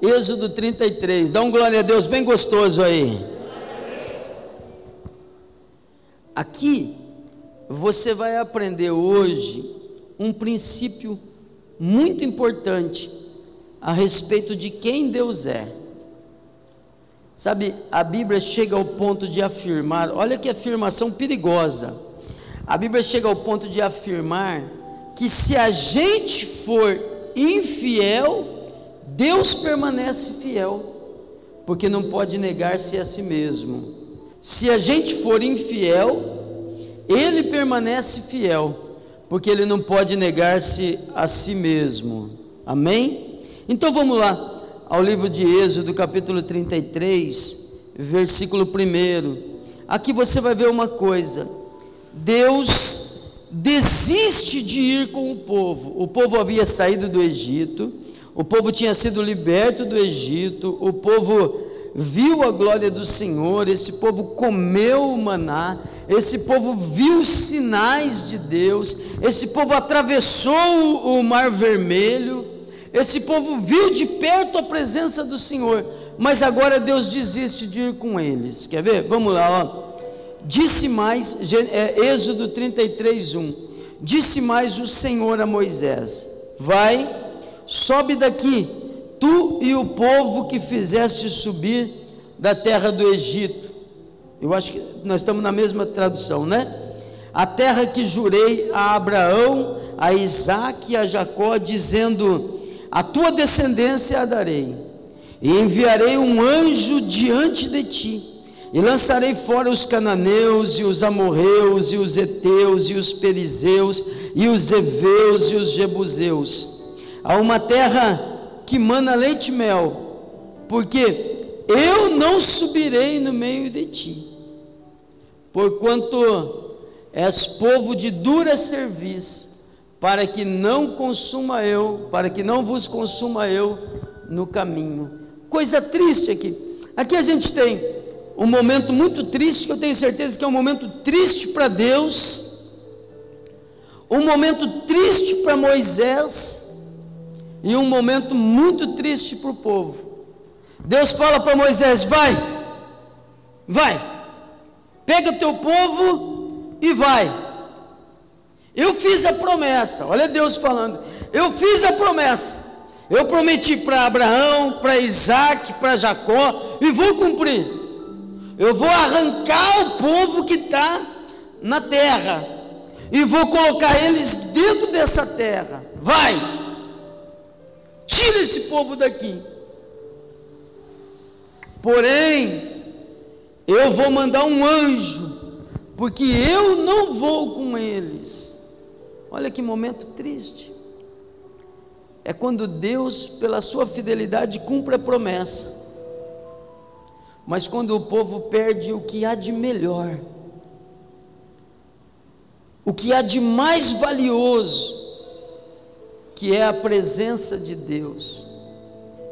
Êxodo 33. Dá um glória a Deus bem gostoso aí. Aqui você vai aprender hoje um princípio muito importante a respeito de quem Deus é. Sabe, a Bíblia chega ao ponto de afirmar, olha que afirmação perigosa. A Bíblia chega ao ponto de afirmar que se a gente for infiel, Deus permanece fiel, porque não pode negar-se a si mesmo. Se a gente for infiel, ele permanece fiel, porque ele não pode negar-se a si mesmo. Amém? Então vamos lá ao livro de Êxodo, capítulo 33, versículo 1. Aqui você vai ver uma coisa: Deus desiste de ir com o povo. O povo havia saído do Egito, o povo tinha sido liberto do Egito, o povo viu a glória do Senhor, esse povo comeu o maná, esse povo viu os sinais de Deus, esse povo atravessou o mar vermelho esse povo viu de perto a presença do Senhor, mas agora Deus desiste de ir com eles. Quer ver? Vamos lá, ó. Disse mais, é, Êxodo 33, 1. Disse mais o Senhor a Moisés: Vai, sobe daqui, tu e o povo que fizeste subir da terra do Egito. Eu acho que nós estamos na mesma tradução, né? A terra que jurei a Abraão, a Isaac e a Jacó, dizendo: a tua descendência a darei, e enviarei um anjo diante de ti, e lançarei fora os cananeus, e os amorreus, e os heteus, e os perizeus, e os heveus, e os jebuseus, a uma terra que mana leite e mel, porque eu não subirei no meio de ti, porquanto és povo de dura serviço, para que não consuma eu, para que não vos consuma eu no caminho. Coisa triste aqui. Aqui a gente tem um momento muito triste, que eu tenho certeza que é um momento triste para Deus, um momento triste para Moisés e um momento muito triste para o povo. Deus fala para Moisés: vai, vai, pega teu povo e vai. Eu fiz a promessa, olha Deus falando. Eu fiz a promessa. Eu prometi para Abraão, para Isaac, para Jacó, e vou cumprir. Eu vou arrancar o povo que está na terra, e vou colocar eles dentro dessa terra. Vai, tira esse povo daqui. Porém, eu vou mandar um anjo, porque eu não vou com eles. Olha que momento triste. É quando Deus, pela sua fidelidade, cumpre a promessa. Mas quando o povo perde o que há de melhor, o que há de mais valioso, que é a presença de Deus.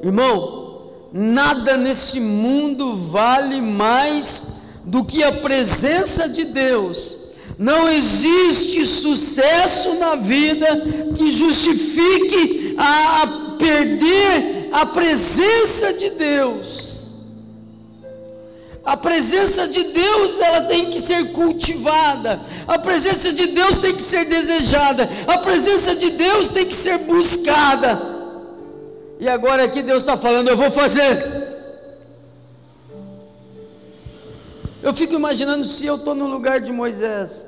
Irmão, nada nesse mundo vale mais do que a presença de Deus não existe sucesso na vida que justifique a, a perder a presença de Deus. A presença de Deus ela tem que ser cultivada. A presença de Deus tem que ser desejada. A presença de Deus tem que ser buscada. E agora aqui Deus está falando, eu vou fazer. Eu fico imaginando se eu estou no lugar de Moisés.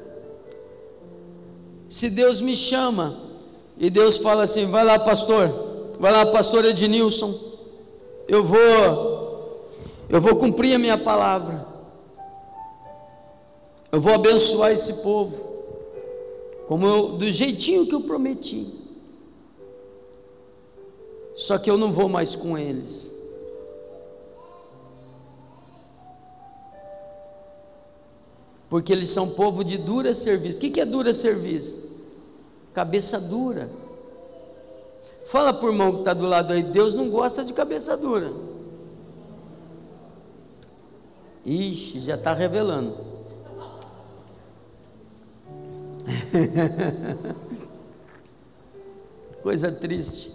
Se Deus me chama e Deus fala assim: vai lá, pastor, vai lá, pastor Ednilson, eu vou, eu vou cumprir a minha palavra, eu vou abençoar esse povo, como eu, do jeitinho que eu prometi. Só que eu não vou mais com eles. porque eles são povo de dura serviço. O que é dura serviço? Cabeça dura. Fala por irmão que está do lado aí, Deus não gosta de cabeça dura. Ixi, já está revelando. Coisa triste.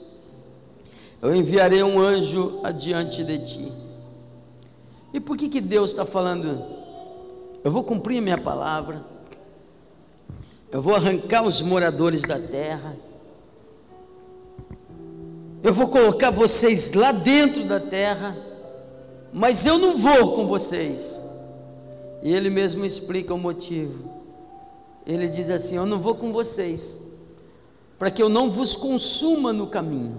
eu enviarei um anjo adiante de ti. E por que, que Deus está falando? Eu vou cumprir minha palavra, eu vou arrancar os moradores da terra, eu vou colocar vocês lá dentro da terra, mas eu não vou com vocês. E ele mesmo explica o motivo. Ele diz assim: Eu não vou com vocês, para que eu não vos consuma no caminho.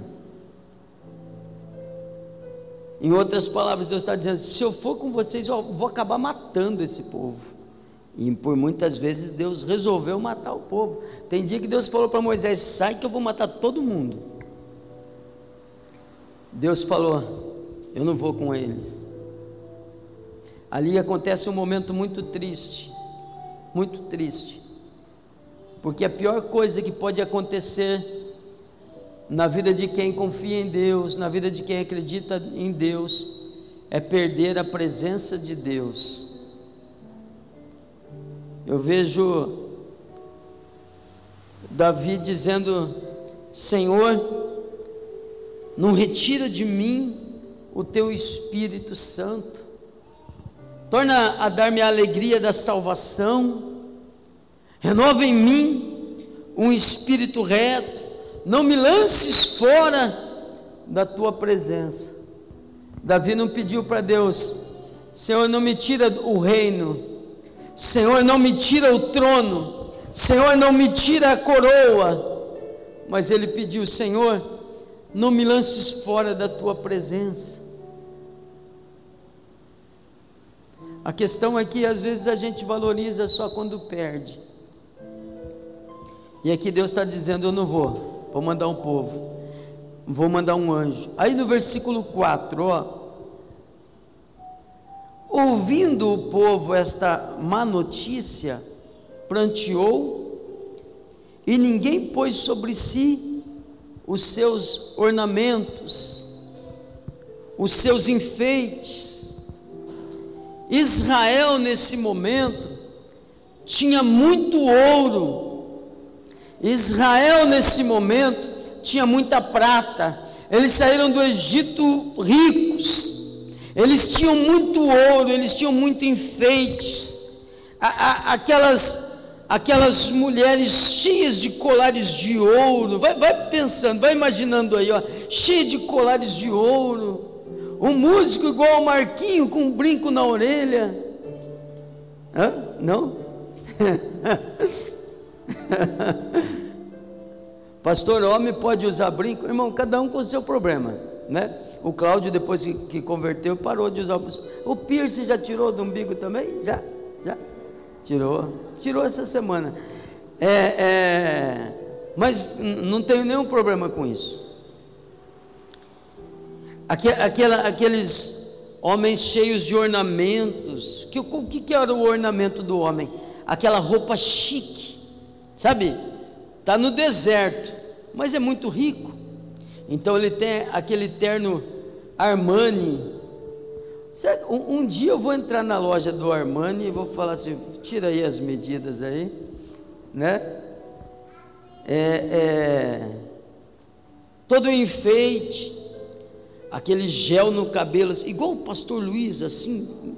Em outras palavras, Deus está dizendo: se eu for com vocês, eu vou acabar matando esse povo. E por muitas vezes Deus resolveu matar o povo. Tem dia que Deus falou para Moisés: sai que eu vou matar todo mundo. Deus falou: eu não vou com eles. Ali acontece um momento muito triste, muito triste, porque a pior coisa que pode acontecer na vida de quem confia em Deus, na vida de quem acredita em Deus, é perder a presença de Deus. Eu vejo Davi dizendo: Senhor, não retira de mim o teu Espírito Santo, torna a dar-me a alegria da salvação, renova em mim um espírito reto, não me lances fora da tua presença. Davi não pediu para Deus, Senhor, não me tira o reino, Senhor, não me tira o trono, Senhor, não me tira a coroa, mas ele pediu, Senhor, não me lances fora da tua presença. A questão é que às vezes a gente valoriza só quando perde. E aqui Deus está dizendo: Eu não vou vou mandar um povo, vou mandar um anjo. Aí no versículo 4, ó, ouvindo o povo esta má notícia, pranteou, e ninguém pôs sobre si os seus ornamentos, os seus enfeites. Israel, nesse momento, tinha muito ouro, Israel, nesse momento, tinha muita prata, eles saíram do Egito ricos, eles tinham muito ouro, eles tinham muito enfeites, aquelas, aquelas mulheres cheias de colares de ouro, vai, vai pensando, vai imaginando aí, ó, cheia de colares de ouro, um músico igual ao Marquinho com um brinco na orelha, Hã? não? Pastor, homem pode usar brinco? Irmão, cada um com o seu problema, né? O Cláudio, depois que, que converteu, parou de usar o O piercing já tirou do umbigo também? Já, já. Tirou. Tirou essa semana. É, é, mas não tenho nenhum problema com isso. Aquela, aqueles homens cheios de ornamentos. Que, o que, que era o ornamento do homem? Aquela roupa chique Sabe? Está no deserto, mas é muito rico. Então ele tem aquele terno Armani. Um, um, dia eu vou entrar na loja do Armani e vou falar assim: tira aí as medidas aí, né? É, é, todo enfeite, aquele gel no cabelo, assim, igual o pastor Luiz, assim,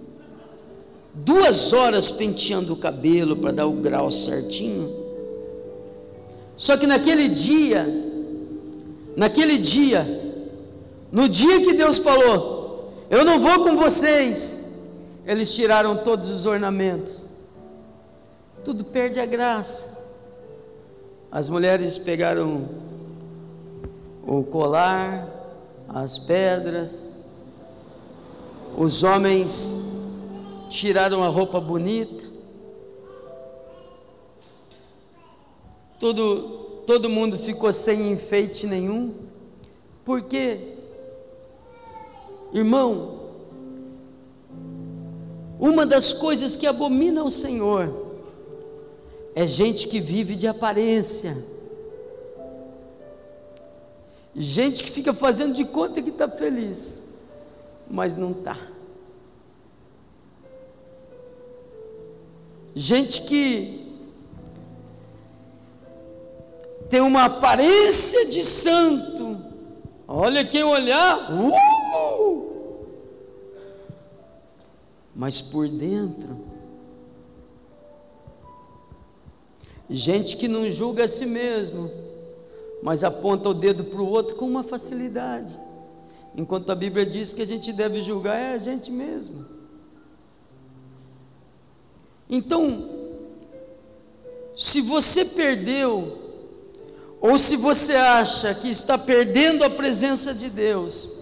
duas horas penteando o cabelo para dar o grau certinho. Só que naquele dia, naquele dia, no dia que Deus falou: Eu não vou com vocês, eles tiraram todos os ornamentos, tudo perde a graça. As mulheres pegaram o colar, as pedras, os homens tiraram a roupa bonita, todo, todo mundo ficou sem enfeite nenhum. Por quê? Irmão, uma das coisas que abomina o Senhor é gente que vive de aparência, gente que fica fazendo de conta que está feliz, mas não está. Gente que tem uma aparência de santo, Olha quem olhar, uh! mas por dentro, gente que não julga a si mesmo, mas aponta o dedo para o outro com uma facilidade, enquanto a Bíblia diz que a gente deve julgar é a gente mesmo. Então, se você perdeu ou se você acha que está perdendo a presença de Deus,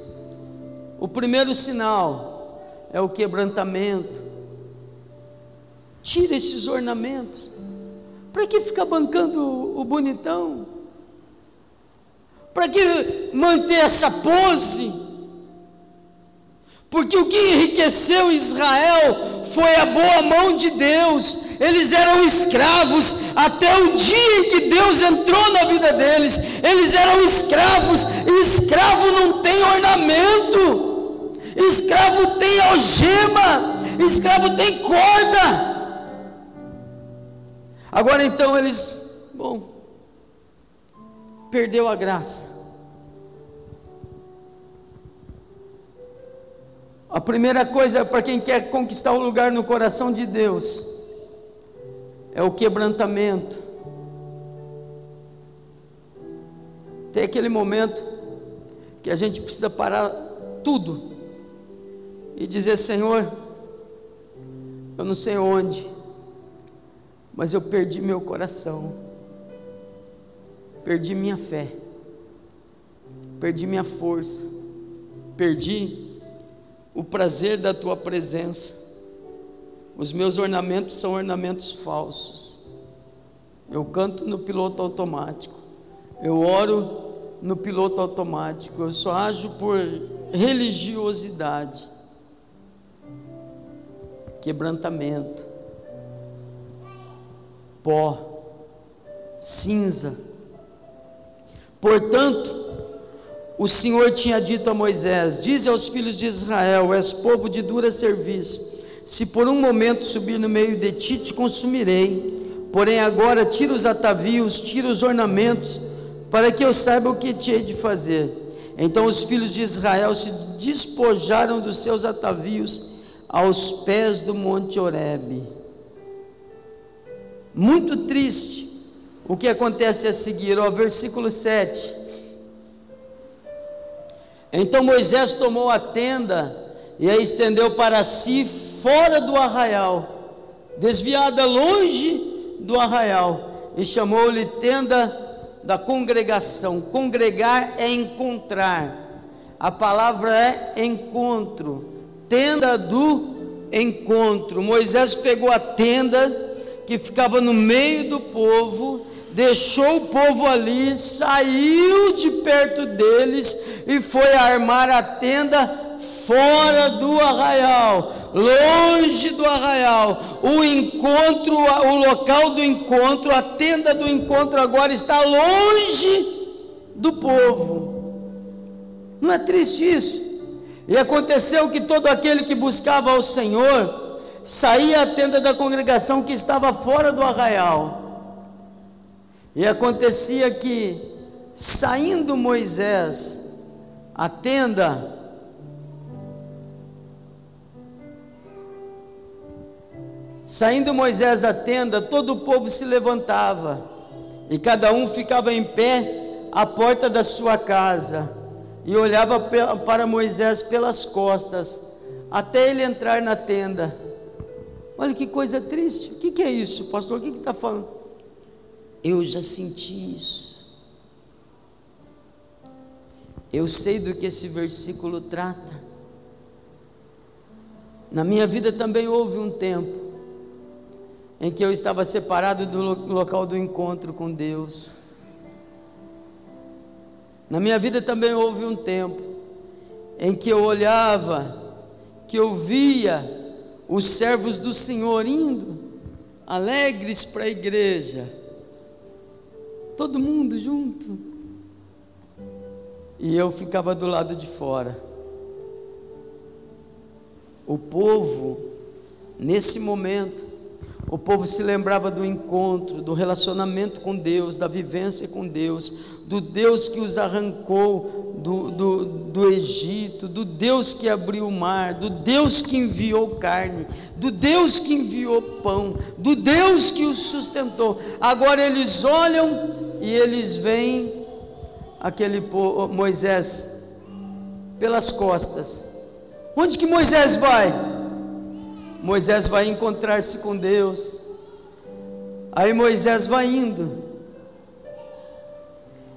o primeiro sinal é o quebrantamento. Tira esses ornamentos. Para que ficar bancando o bonitão? Para que manter essa pose? Porque o que enriqueceu Israel foi a boa mão de Deus. Eles eram escravos até o dia em que Deus entrou na vida deles. Eles eram escravos, e escravo não tem ornamento, escravo tem algema, escravo tem corda. Agora então eles, bom, perdeu a graça. A primeira coisa para quem quer conquistar o um lugar no coração de Deus é o quebrantamento. Tem aquele momento que a gente precisa parar tudo e dizer: Senhor, eu não sei onde, mas eu perdi meu coração, perdi minha fé, perdi minha força, perdi o prazer da tua presença. Os meus ornamentos são ornamentos falsos. Eu canto no piloto automático. Eu oro no piloto automático. Eu só ajo por religiosidade. Quebrantamento. Pó. Cinza. Portanto, o Senhor tinha dito a Moisés: Dize aos filhos de Israel: És povo de dura serviço. Se por um momento subir no meio de ti, te consumirei. Porém, agora tira os atavios, tira os ornamentos, para que eu saiba o que te hei de fazer. Então os filhos de Israel se despojaram dos seus atavios aos pés do monte Horebe. Muito triste o que acontece a seguir, ó, versículo 7. Então Moisés tomou a tenda e a estendeu para si fora do arraial, desviada longe do arraial, e chamou-lhe tenda da congregação. Congregar é encontrar. A palavra é encontro. Tenda do encontro. Moisés pegou a tenda que ficava no meio do povo deixou o povo ali, saiu de perto deles e foi armar a tenda fora do arraial, longe do arraial. O encontro, o local do encontro, a tenda do encontro agora está longe do povo. Não é triste isso? E aconteceu que todo aquele que buscava ao Senhor saía à tenda da congregação que estava fora do arraial e acontecia que, saindo Moisés, a tenda, Saindo Moisés à tenda, todo o povo se levantava, e cada um ficava em pé à porta da sua casa, e olhava para Moisés pelas costas, até ele entrar na tenda. Olha que coisa triste, o que, que é isso, pastor? O que está falando? Eu já senti isso. Eu sei do que esse versículo trata. Na minha vida também houve um tempo em que eu estava separado do local do encontro com Deus. Na minha vida também houve um tempo em que eu olhava, que eu via os servos do Senhor indo alegres para a igreja todo mundo junto. E eu ficava do lado de fora. O povo, nesse momento, O povo se lembrava do encontro, do relacionamento com Deus, da vivência com Deus, do Deus que os arrancou do, do, do Egito, do Deus que abriu o mar, do Deus que enviou carne, do Deus que enviou pão, do Deus que os sustentou. Agora eles olham e eles veem aquele Moisés pelas costas. Onde que Moisés vai? Moisés vai encontrar-se com Deus. Aí Moisés vai indo.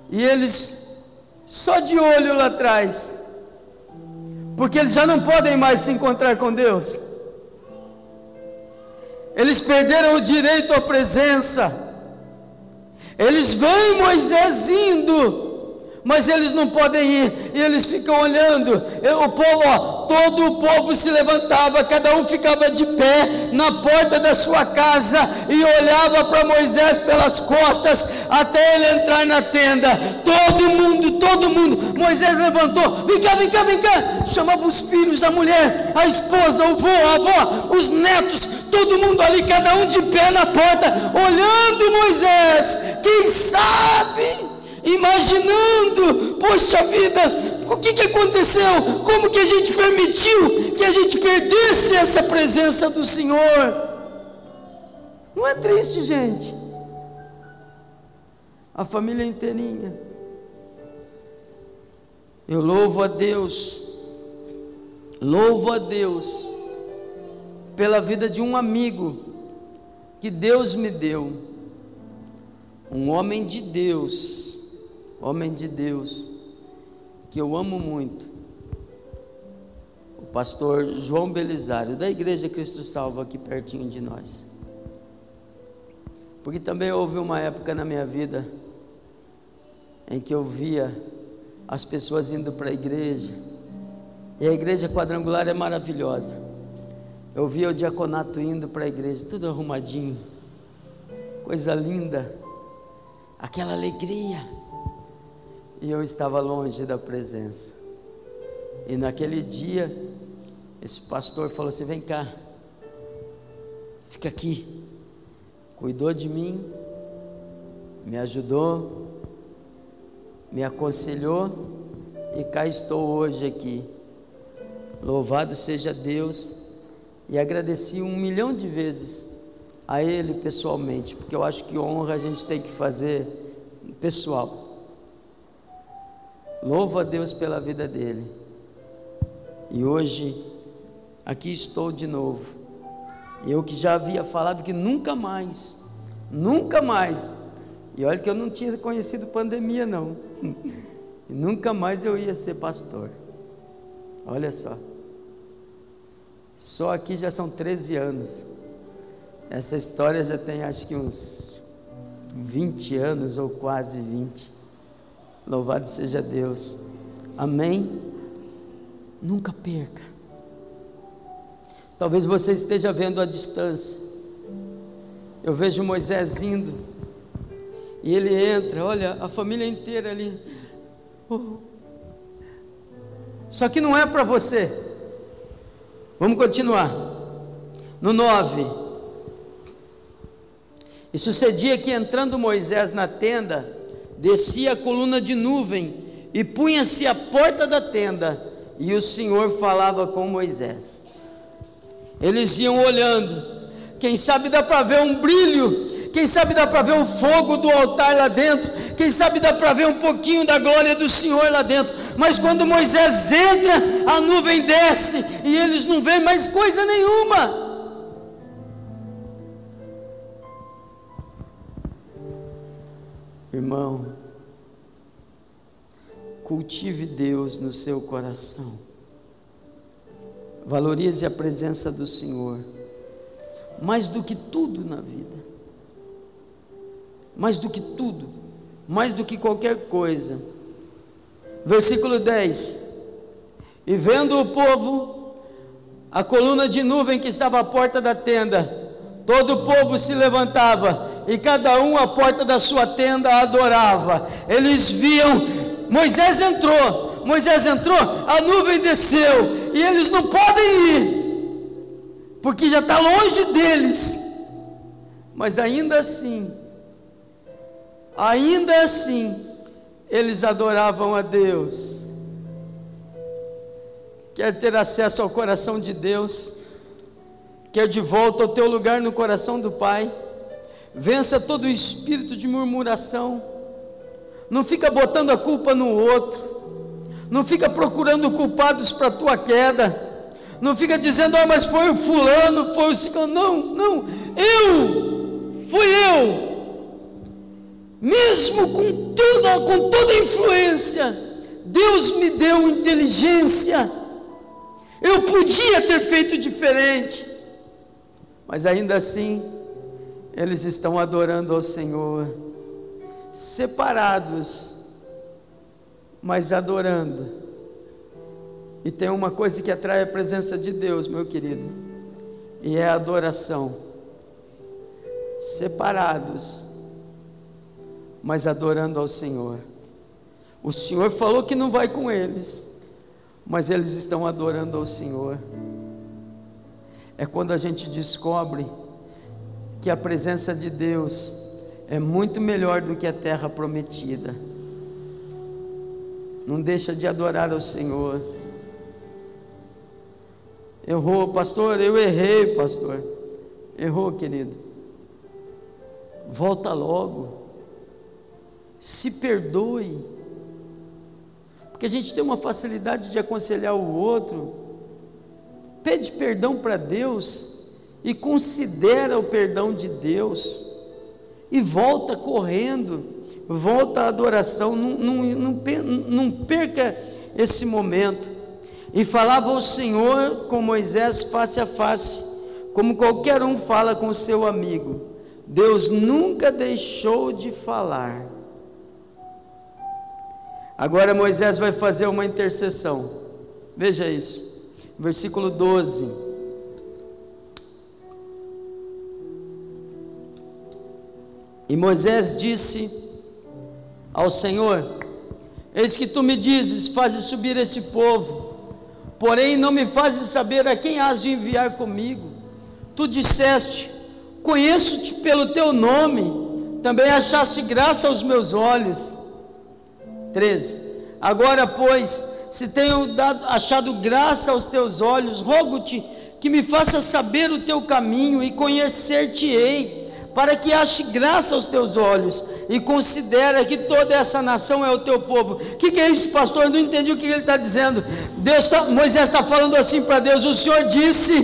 E eles só de olho lá atrás. Porque eles já não podem mais se encontrar com Deus. Eles perderam o direito à presença. Eles veem Moisés indo mas eles não podem ir, e eles ficam olhando. O povo, ó, todo o povo se levantava, cada um ficava de pé na porta da sua casa e olhava para Moisés pelas costas até ele entrar na tenda. Todo mundo, todo mundo. Moisés levantou, vem cá, vem cá, vem cá. Chamava os filhos, a mulher, a esposa, o vô, a avó, os netos, todo mundo ali, cada um de pé na porta, olhando Moisés. Quem sabe? Imaginando, poxa vida, o que, que aconteceu? Como que a gente permitiu que a gente perdesse essa presença do Senhor? Não é triste, gente? A família inteirinha. Eu louvo a Deus, louvo a Deus pela vida de um amigo que Deus me deu, um homem de Deus homem de Deus, que eu amo muito, o pastor João Belisário, da Igreja Cristo Salvo, aqui pertinho de nós. Porque também houve uma época na minha vida em que eu via as pessoas indo para a igreja, e a igreja quadrangular é maravilhosa. Eu via o diaconato indo para a igreja, tudo arrumadinho, coisa linda, aquela alegria e eu estava longe da presença. E naquele dia, esse pastor falou assim: vem cá, fica aqui. Cuidou de mim, me ajudou, me aconselhou e cá estou hoje aqui. Louvado seja Deus e agradeci um milhão de vezes a Ele pessoalmente, porque eu acho que honra a gente tem que fazer pessoal. Louvo a Deus pela vida dele. E hoje, aqui estou de novo. Eu que já havia falado que nunca mais, nunca mais. E olha que eu não tinha conhecido pandemia, não. Nunca mais eu ia ser pastor. Olha só. Só aqui já são 13 anos. Essa história já tem acho que uns 20 anos ou quase 20. Louvado seja Deus. Amém? Nunca perca. Talvez você esteja vendo a distância. Eu vejo Moisés indo. E ele entra, olha, a família inteira ali. Oh. Só que não é para você. Vamos continuar. No 9. E sucedia que entrando Moisés na tenda, descia a coluna de nuvem e punha-se à porta da tenda, e o Senhor falava com Moisés. Eles iam olhando, quem sabe dá para ver um brilho, quem sabe dá para ver o fogo do altar lá dentro, quem sabe dá para ver um pouquinho da glória do Senhor lá dentro, mas quando Moisés entra, a nuvem desce e eles não veem mais coisa nenhuma. Irmão, cultive Deus no seu coração. Valorize a presença do Senhor, mais do que tudo na vida, mais do que tudo, mais do que qualquer coisa. Versículo 10: E vendo o povo, a coluna de nuvem que estava à porta da tenda, todo o povo se levantava e cada um à porta da sua tenda adorava. Eles viam, Moisés entrou, Moisés entrou, a nuvem desceu, e eles não podem ir, porque já está longe deles. Mas ainda assim, ainda assim, eles adoravam a Deus. Quer ter acesso ao coração de Deus? Quer de volta ao teu lugar no coração do Pai? Vença todo o espírito de murmuração. Não fica botando a culpa no outro. Não fica procurando culpados para a tua queda. Não fica dizendo, ah, mas foi o fulano, foi o ciclano. Não, não. Eu, fui eu. Mesmo com toda, com toda a influência, Deus me deu inteligência. Eu podia ter feito diferente, mas ainda assim, eles estão adorando ao Senhor, separados, mas adorando. E tem uma coisa que atrai a presença de Deus, meu querido, e é a adoração. Separados, mas adorando ao Senhor. O Senhor falou que não vai com eles, mas eles estão adorando ao Senhor. É quando a gente descobre que a presença de Deus é muito melhor do que a terra prometida. Não deixa de adorar ao Senhor. Errou, pastor, eu errei, pastor. Errou, querido. Volta logo se perdoe. Porque a gente tem uma facilidade de aconselhar o outro. Pede perdão para Deus e considera o perdão de Deus. E volta correndo, volta à adoração, não, não, não, perca esse momento. E falava o Senhor com Moisés face a face, como qualquer um fala com seu amigo. Deus nunca deixou de falar. Agora Moisés vai fazer uma intercessão. Veja isso. Versículo 12. E Moisés disse ao Senhor: Eis que tu me dizes, fazes subir este povo, porém não me fazes saber a quem has de enviar comigo. Tu disseste: Conheço-te pelo teu nome, também achaste graça aos meus olhos 13. Agora, pois, se tenho dado, achado graça aos teus olhos, rogo-te que me faça saber o teu caminho e conhecer-te-ei, para que ache graça aos teus olhos e considera que toda essa nação é o teu povo. O que, que, é isso, pastor? Eu não entendi o que ele está dizendo. Deus tá, Moisés está falando assim para Deus: o Senhor disse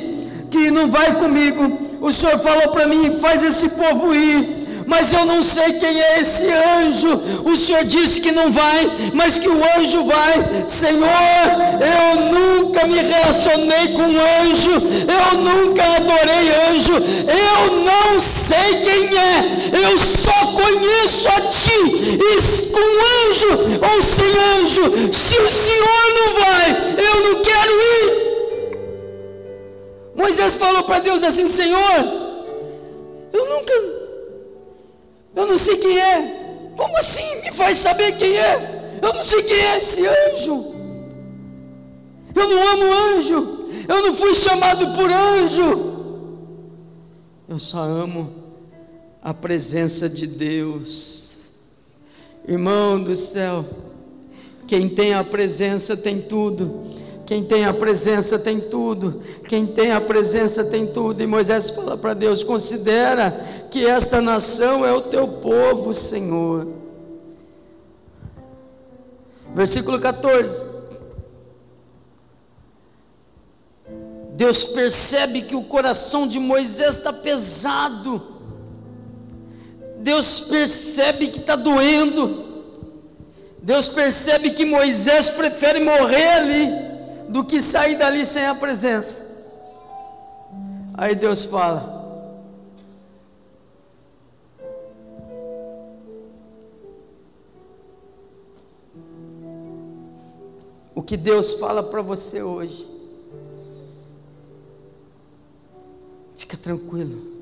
que não vai comigo. O Senhor falou para mim: faz esse povo ir mas eu não sei quem é esse anjo. O Senhor disse que não vai, mas que o anjo vai. Senhor, eu nunca me relacionei com anjo, eu nunca adorei anjo, eu não sei quem é, eu só conheço a Ti, e com anjo ou sem anjo, se o Senhor não vai, eu não quero ir. Moisés falou para Deus assim: Senhor, eu nunca eu não sei quem é. Como assim? Me faz saber quem é. Eu não sei quem é esse anjo. Eu não amo anjo. Eu não fui chamado por anjo. Eu só amo a presença de Deus. Irmão do céu, quem tem a presença tem tudo. Quem tem a presença tem tudo. Quem tem a presença tem tudo. E Moisés fala para Deus: considera que esta nação é o teu povo, Senhor. Versículo 14. Deus percebe que o coração de Moisés está pesado. Deus percebe que está doendo. Deus percebe que Moisés prefere morrer ali do que sair dali sem a presença. Aí Deus fala: O que Deus fala para você hoje, fica tranquilo.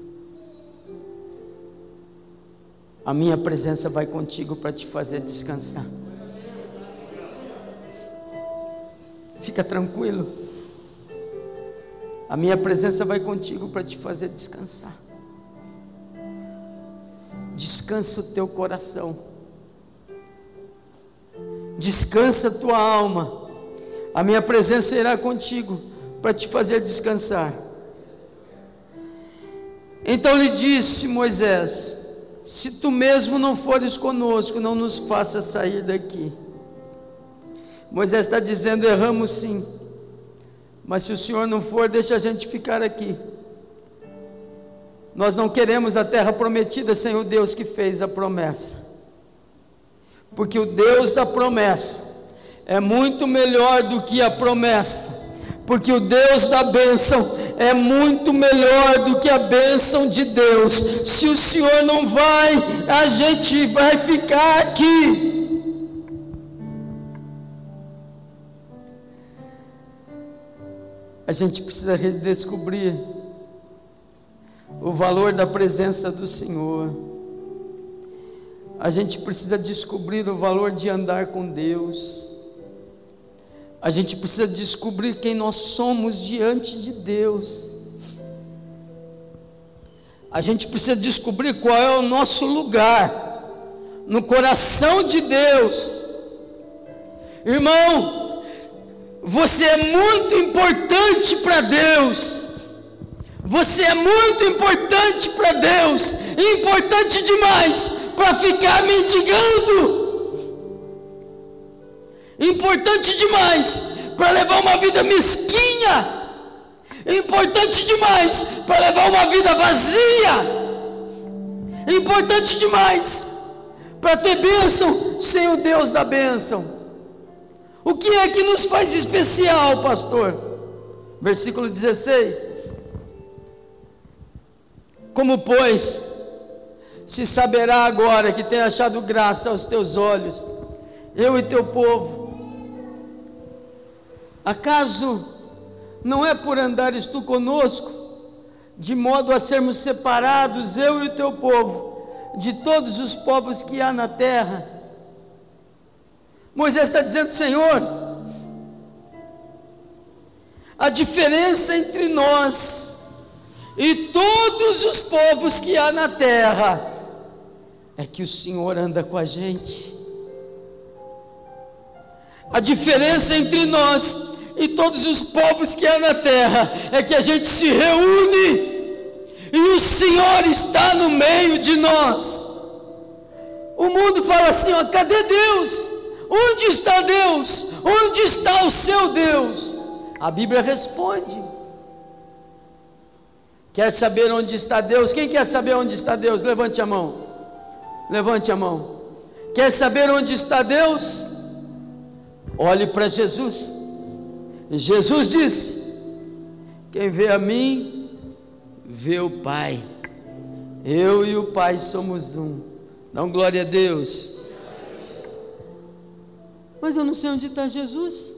A minha presença vai contigo para te fazer descansar. Fica tranquilo. A minha presença vai contigo para te fazer descansar. descansa o teu coração, descansa a tua alma, a minha presença irá contigo para te fazer descansar. Então lhe disse Moisés: Se tu mesmo não fores conosco, não nos faça sair daqui. Moisés está dizendo: erramos sim, mas se o Senhor não for, deixa a gente ficar aqui. Nós não queremos a terra prometida sem o Deus que fez a promessa, porque o Deus da promessa é muito melhor do que a promessa, porque o Deus da bênção é muito melhor do que a bênção de Deus. Se o Senhor não vai, a gente vai ficar aqui. A gente precisa redescobrir o valor da presença do Senhor. A gente precisa descobrir o valor de andar com Deus. A gente precisa descobrir quem nós somos diante de Deus. A gente precisa descobrir qual é o nosso lugar no coração de Deus. Irmão, você é muito importante para Deus. Você é muito importante para Deus, importante demais para ficar mendigando importante demais para levar uma vida mesquinha, importante demais para levar uma vida vazia, importante demais para ter bênção sem o Deus da bênção. O que é que nos faz especial, pastor? Versículo 16. Como, pois, se saberá agora que tem achado graça aos teus olhos, eu e teu povo, Acaso não é por andares tu conosco, de modo a sermos separados, eu e o teu povo, de todos os povos que há na terra? Moisés está dizendo, Senhor, a diferença entre nós e todos os povos que há na terra é que o Senhor anda com a gente. A diferença entre nós e todos os povos que há na terra, é que a gente se reúne e o Senhor está no meio de nós. O mundo fala assim: ó, cadê Deus? Onde está Deus? Onde está o seu Deus? A Bíblia responde. Quer saber onde está Deus? Quem quer saber onde está Deus? Levante a mão. Levante a mão. Quer saber onde está Deus? Olhe para Jesus. Jesus disse: Quem vê a mim, vê o Pai. Eu e o Pai somos um. Um glória a Deus. Mas eu não sei onde está Jesus.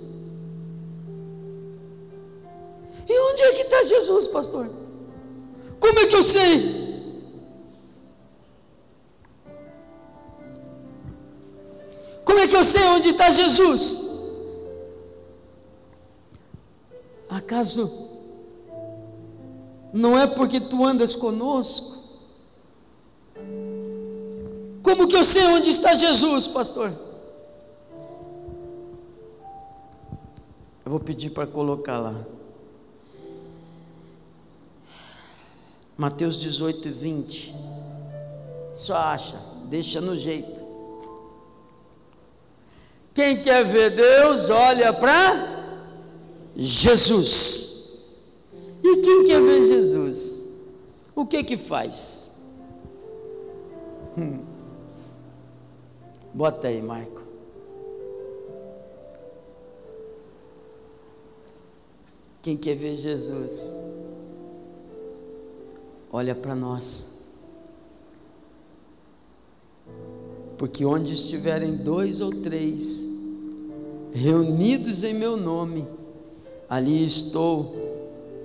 E onde é que está Jesus, pastor? Como é que eu sei? Como é que eu sei onde está Jesus? Acaso não é porque tu andas conosco? Como que eu sei onde está Jesus, pastor? Eu vou pedir para colocar lá. Mateus 18 e 20. Só acha, deixa no jeito. Quem quer ver Deus, olha para Jesus. E quem quer ver Jesus? O que que faz? Hum. Bota aí, Marco. Quem quer ver Jesus? Olha para nós. Porque onde estiverem dois ou três reunidos em meu nome, ali estou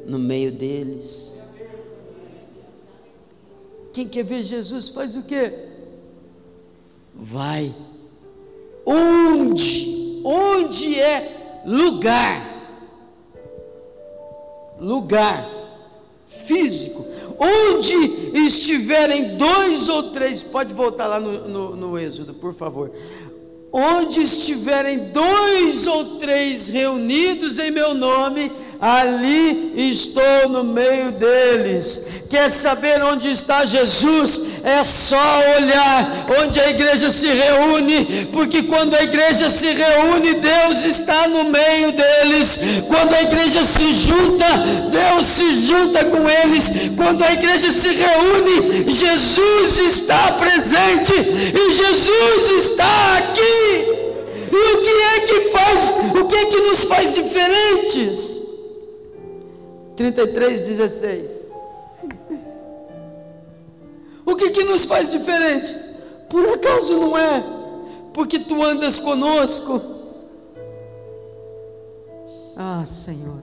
no meio deles. Quem quer ver Jesus faz o quê? Vai. Onde? Onde é lugar? Lugar físico. onde estiverem dois ou três, pode voltar lá no, no, no Êxodo, por favor. Onde estiverem dois ou três reunidos em meu nome, ali estou no meio deles. Quer saber onde está Jesus? É só olhar onde a igreja se reúne, porque quando a igreja se reúne, Deus está no meio deles. Quando a igreja se junta, Deus se junta com eles. Quando a igreja se reúne, Jesus está presente e Jesus está aqui. E o que é que faz, o que é que nos faz diferentes? 33, 16. O que, que nos faz diferente? Por acaso não é porque tu andas conosco? Ah, Senhor,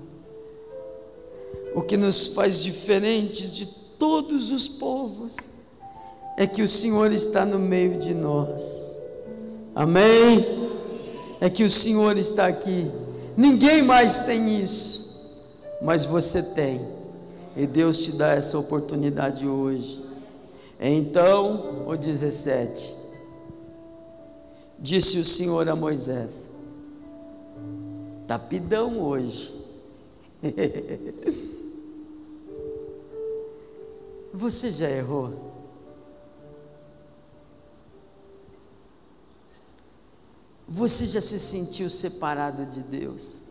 o que nos faz diferentes de todos os povos é que o Senhor está no meio de nós. Amém? É que o Senhor está aqui. Ninguém mais tem isso mas você tem, e Deus te dá essa oportunidade hoje. Então, o 17: Disse o Senhor a Moisés: Tapidão hoje. Você já errou? Você já se sentiu separado de Deus?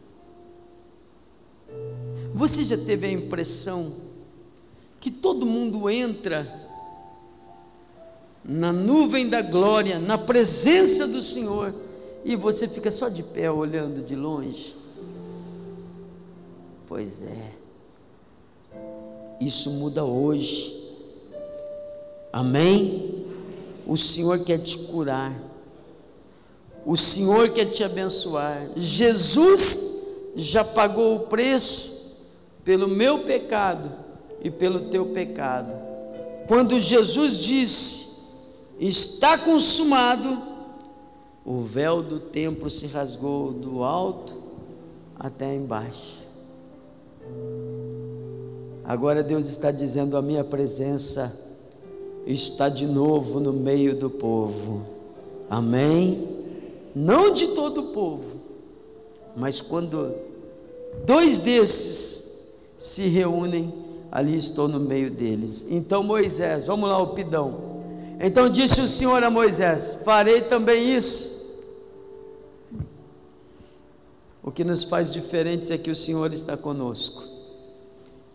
Você já teve a impressão que todo mundo entra na nuvem da glória, na presença do Senhor, e você fica só de pé olhando de longe? Pois é, isso muda hoje, amém? O Senhor quer te curar, o Senhor quer te abençoar, Jesus já pagou o preço pelo meu pecado e pelo teu pecado. Quando Jesus disse: Está consumado, o véu do templo se rasgou do alto até embaixo. Agora Deus está dizendo: A minha presença está de novo no meio do povo. Amém? Não de todo o povo, mas quando dois desses se reúnem, ali estou no meio deles. Então Moisés, vamos lá, o pidão. Então disse o Senhor a Moisés: Farei também isso. O que nos faz diferentes é que o Senhor está conosco.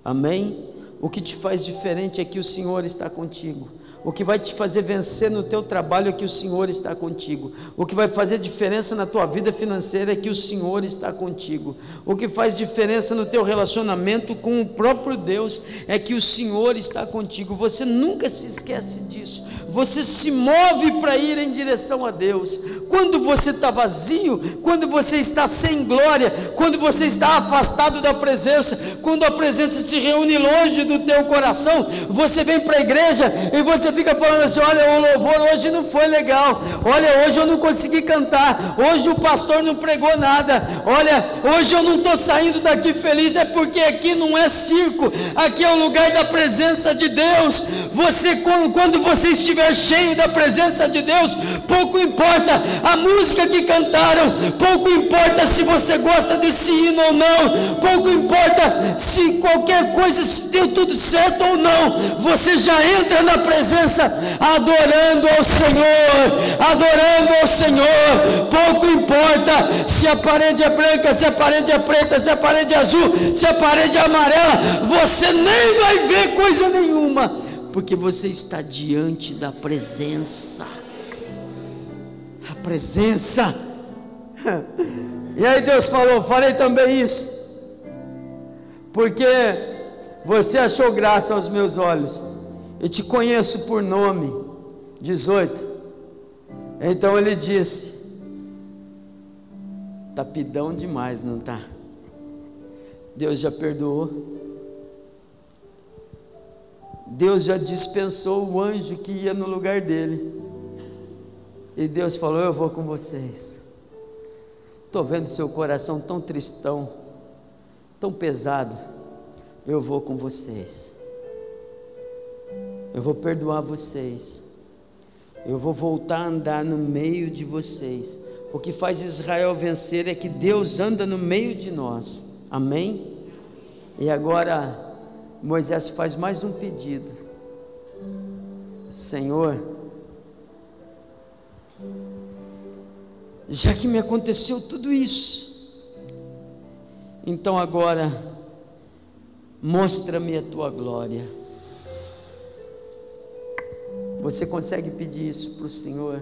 Amém? O que te faz diferente é que o Senhor está contigo. O que vai te fazer vencer no teu trabalho é que o Senhor está contigo. O que vai fazer diferença na tua vida financeira é que o Senhor está contigo. O que faz diferença no teu relacionamento com o próprio Deus é que o Senhor está contigo. Você nunca se esquece disso. Você se move para ir em direção a Deus. Quando você está vazio, quando você está sem glória, quando você está afastado da presença, quando a presença se reúne longe do teu coração, você vem para a igreja e você você fica falando assim: olha, o louvor hoje não foi legal, olha, hoje eu não consegui cantar, hoje o pastor não pregou nada, olha, hoje eu não estou saindo daqui feliz, é porque aqui não é circo, aqui é o lugar da presença de Deus. Você, quando você estiver cheio da presença de Deus, pouco importa a música que cantaram, pouco importa se você gosta desse hino ou não, pouco importa se qualquer coisa deu tudo certo ou não, você já entra na presença presença, adorando ao Senhor, adorando ao Senhor. Pouco importa se a parede é branca, se a parede é preta, se a parede é azul, se a parede é amarela, você nem vai ver coisa nenhuma, porque você está diante da presença. A presença. E aí Deus falou: farei também isso, porque você achou graça aos meus olhos eu te conheço por nome. 18. Então ele disse: Tapidão demais, não tá? Deus já perdoou. Deus já dispensou o anjo que ia no lugar dele. E Deus falou: Eu vou com vocês. Estou vendo seu coração tão tristão, tão pesado. Eu vou com vocês. Eu vou perdoar vocês. Eu vou voltar a andar no meio de vocês. O que faz Israel vencer é que Deus anda no meio de nós. Amém? E agora Moisés faz mais um pedido. Senhor, já que me aconteceu tudo isso, então agora mostra-me a tua glória. Você consegue pedir isso para o Senhor?